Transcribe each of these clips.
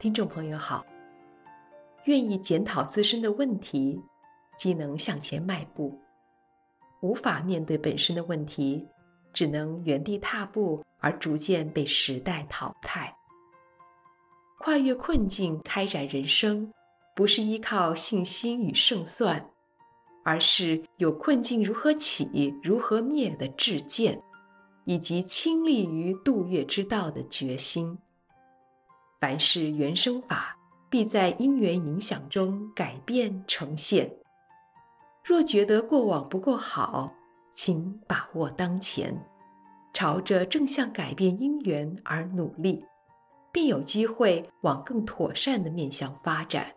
听众朋友好，愿意检讨自身的问题，即能向前迈步；无法面对本身的问题，只能原地踏步，而逐渐被时代淘汰。跨越困境，开展人生，不是依靠信心与胜算，而是有困境如何起、如何灭的智见，以及倾力于度越之道的决心。凡是缘生法，必在因缘影响中改变呈现。若觉得过往不够好，请把握当前，朝着正向改变因缘而努力，便有机会往更妥善的面向发展。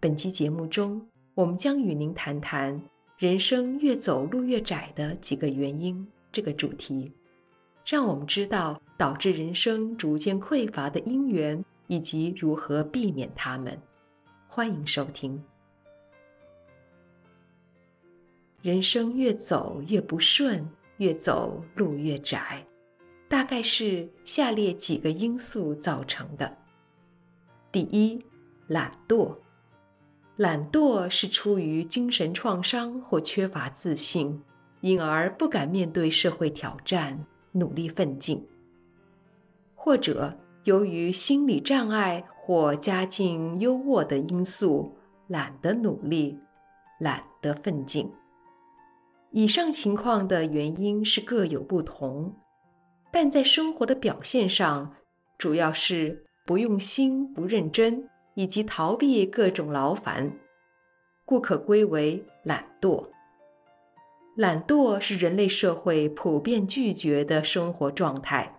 本期节目中，我们将与您谈谈“人生越走路越窄”的几个原因这个主题。让我们知道导致人生逐渐匮乏的因缘，以及如何避免它们。欢迎收听。人生越走越不顺，越走路越窄，大概是下列几个因素造成的。第一，懒惰。懒惰是出于精神创伤或缺乏自信，因而不敢面对社会挑战。努力奋进，或者由于心理障碍或家境优渥的因素，懒得努力，懒得奋进。以上情况的原因是各有不同，但在生活的表现上，主要是不用心、不认真，以及逃避各种劳烦，故可归为懒惰。懒惰是人类社会普遍拒绝的生活状态，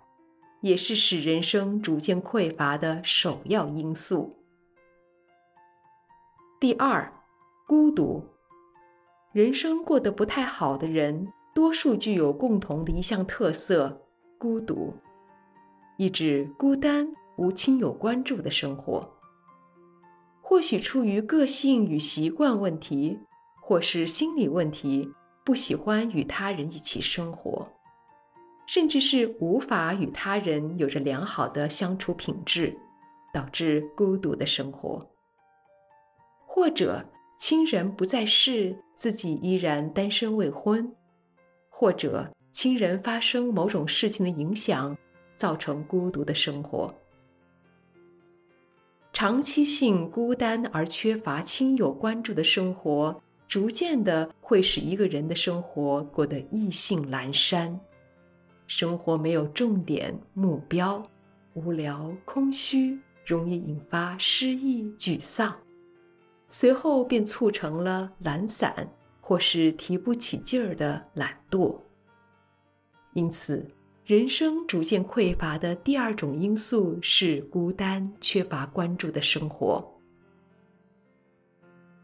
也是使人生逐渐匮乏的首要因素。第二，孤独。人生过得不太好的人，多数具有共同的一项特色——孤独，意指孤单无亲友关注的生活。或许出于个性与习惯问题，或是心理问题。不喜欢与他人一起生活，甚至是无法与他人有着良好的相处品质，导致孤独的生活。或者亲人不在世，自己依然单身未婚；或者亲人发生某种事情的影响，造成孤独的生活。长期性孤单而缺乏亲友关注的生活。逐渐的会使一个人的生活过得意兴阑珊，生活没有重点目标，无聊空虚，容易引发失意沮丧，随后便促成了懒散或是提不起劲儿的懒惰。因此，人生逐渐匮乏的第二种因素是孤单、缺乏关注的生活。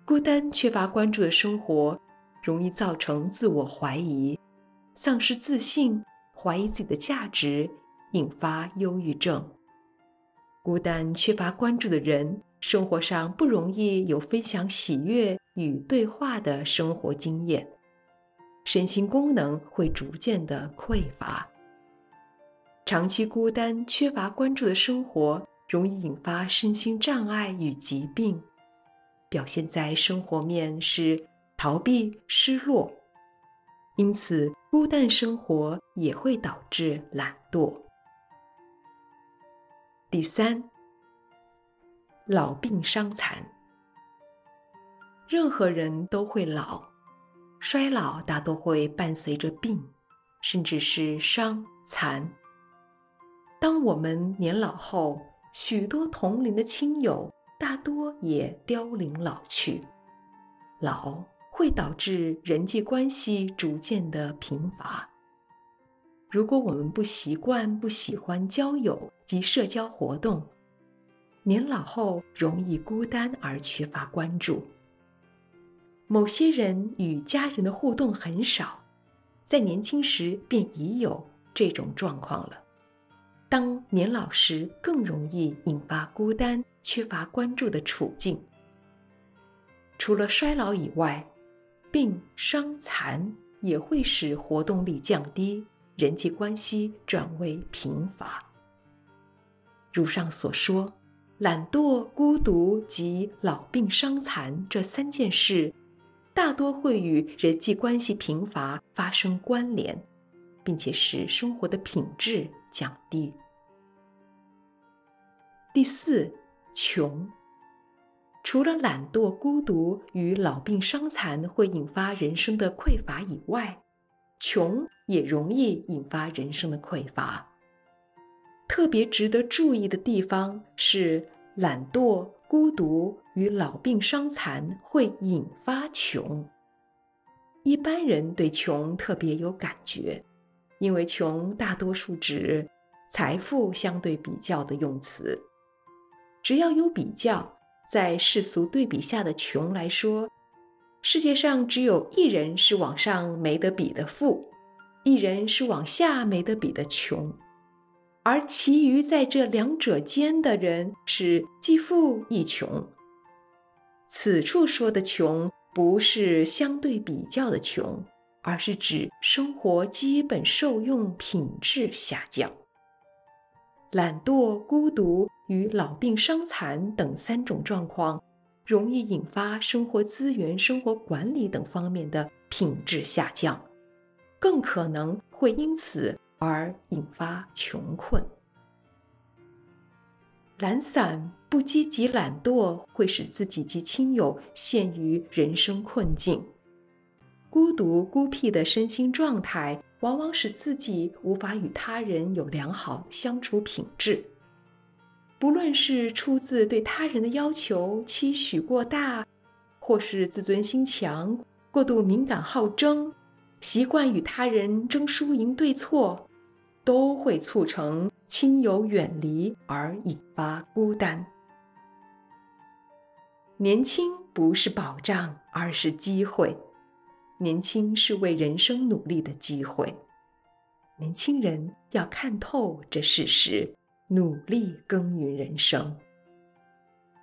孤单、缺乏关注的生活，容易造成自我怀疑、丧失自信、怀疑自己的价值，引发忧郁症。孤单、缺乏关注的人，生活上不容易有分享喜悦与对话的生活经验，身心功能会逐渐的匮乏。长期孤单、缺乏关注的生活，容易引发身心障碍与疾病。表现在生活面是逃避、失落，因此孤单生活也会导致懒惰。第三，老病伤残。任何人都会老，衰老大多会伴随着病，甚至是伤残。当我们年老后，许多同龄的亲友。大多也凋零老去，老会导致人际关系逐渐的贫乏。如果我们不习惯、不喜欢交友及社交活动，年老后容易孤单而缺乏关注。某些人与家人的互动很少，在年轻时便已有这种状况了。当年老时，更容易引发孤单、缺乏关注的处境。除了衰老以外，病伤残也会使活动力降低，人际关系转为贫乏。如上所说，懒惰、孤独及老病伤残这三件事，大多会与人际关系贫乏发生关联，并且使生活的品质降低。第四，穷。除了懒惰、孤独与老病伤残会引发人生的匮乏以外，穷也容易引发人生的匮乏。特别值得注意的地方是，懒惰、孤独与老病伤残会引发穷。一般人对穷特别有感觉，因为穷大多数指财富相对比较的用词。只要有比较，在世俗对比下的穷来说，世界上只有一人是往上没得比的富，一人是往下没得比的穷。而其余在这两者间的人是既富亦穷。此处说的穷，不是相对比较的穷，而是指生活基本受用品质下降。懒惰、孤独与老病伤残等三种状况，容易引发生活资源、生活管理等方面的品质下降，更可能会因此。而引发穷困。懒散、不积极、懒惰会使自己及亲友陷于人生困境。孤独、孤僻的身心状态，往往使自己无法与他人有良好相处品质。不论是出自对他人的要求、期许过大，或是自尊心强、过度敏感好争，习惯与他人争输赢对错。都会促成亲友远离而引发孤单。年轻不是保障，而是机会。年轻是为人生努力的机会。年轻人要看透这事实，努力耕耘人生。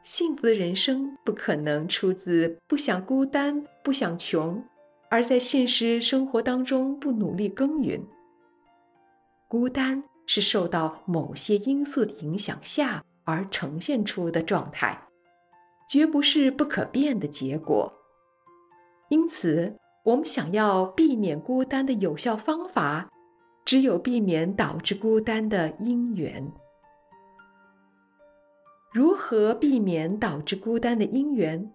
幸福的人生不可能出自不想孤单、不想穷，而在现实生活当中不努力耕耘。孤单是受到某些因素的影响下而呈现出的状态，绝不是不可变的结果。因此，我们想要避免孤单的有效方法，只有避免导致孤单的因缘。如何避免导致孤单的因缘？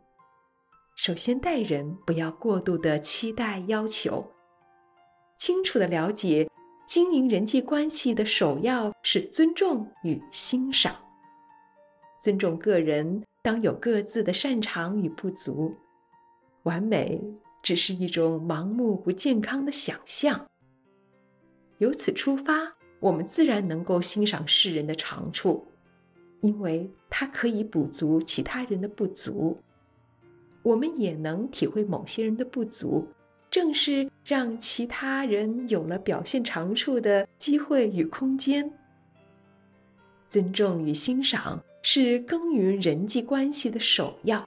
首先，待人不要过度的期待要求，清楚的了解。经营人际关系的首要是尊重与欣赏。尊重个人，当有各自的擅长与不足。完美只是一种盲目不健康的想象。由此出发，我们自然能够欣赏世人的长处，因为它可以补足其他人的不足。我们也能体会某些人的不足。正是让其他人有了表现长处的机会与空间。尊重与欣赏是耕耘人际关系的首要。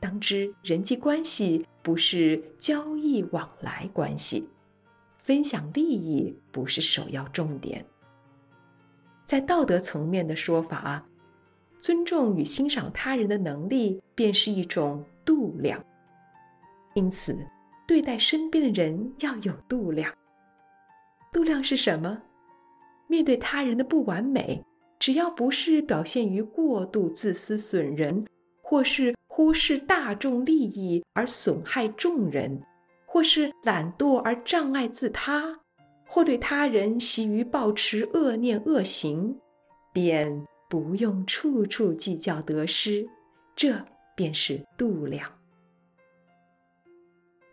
当知人际关系不是交易往来关系，分享利益不是首要重点。在道德层面的说法，尊重与欣赏他人的能力便是一种度量。因此，对待身边的人要有度量。度量是什么？面对他人的不完美，只要不是表现于过度自私损人，或是忽视大众利益而损害众人，或是懒惰而障碍自他，或对他人习于抱持恶念恶行，便不用处处计较得失。这便是度量。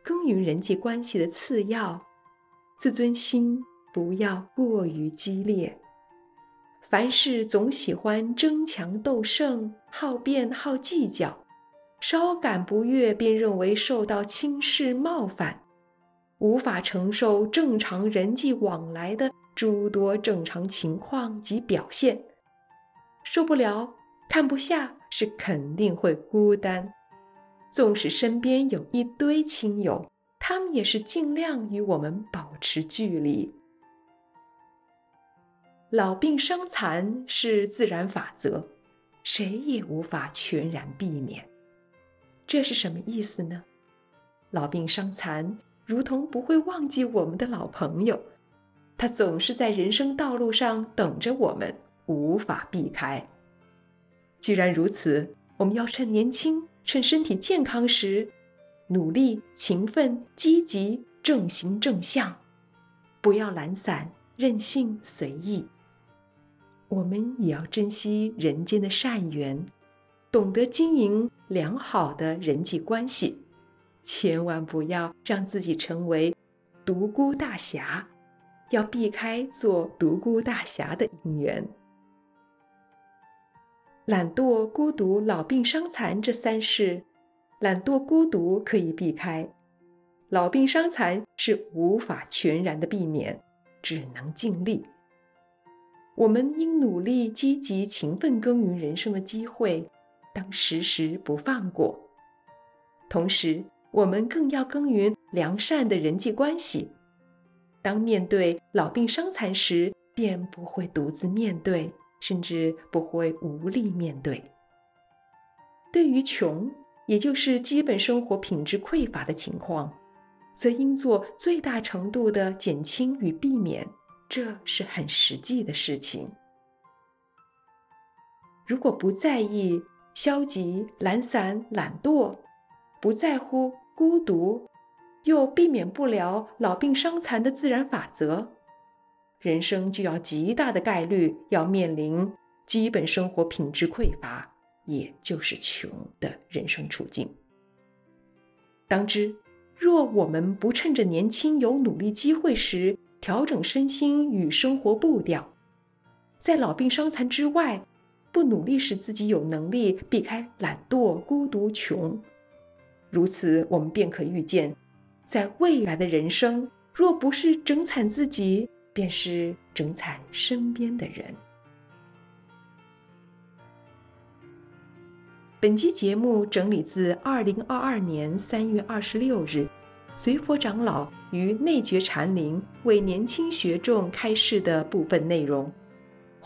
耕耘人际关系的次要，自尊心不要过于激烈。凡事总喜欢争强斗胜，好辩好计较，稍感不悦便认为受到轻视冒犯，无法承受正常人际往来的诸多正常情况及表现，受不了，看不下，是肯定会孤单。纵使身边有一堆亲友，他们也是尽量与我们保持距离。老病伤残是自然法则，谁也无法全然避免。这是什么意思呢？老病伤残如同不会忘记我们的老朋友，他总是在人生道路上等着我们，无法避开。既然如此，我们要趁年轻、趁身体健康时，努力、勤奋、积极、正行正向，不要懒散、任性、随意。我们也要珍惜人间的善缘，懂得经营良好的人际关系，千万不要让自己成为独孤大侠，要避开做独孤大侠的因缘。懒惰、孤独、老病伤残这三事，懒惰、孤独可以避开，老病伤残是无法全然的避免，只能尽力。我们应努力、积极、勤奋耕耘人生的机会，当时时不放过。同时，我们更要耕耘良善的人际关系。当面对老病伤残时，便不会独自面对，甚至不会无力面对。对于穷，也就是基本生活品质匮乏的情况，则应做最大程度的减轻与避免。这是很实际的事情。如果不在意消极、懒散、懒惰，不在乎孤独，又避免不了老病伤残的自然法则，人生就要极大的概率要面临基本生活品质匮乏，也就是穷的人生处境。当知，若我们不趁着年轻有努力机会时，调整身心与生活步调，在老病伤残之外，不努力使自己有能力避开懒惰、孤独、穷。如此，我们便可预见，在未来的人生，若不是整惨自己，便是整惨身边的人。本期节目整理自二零二二年三月二十六日。随佛长老于内觉禅林为年轻学众开示的部分内容，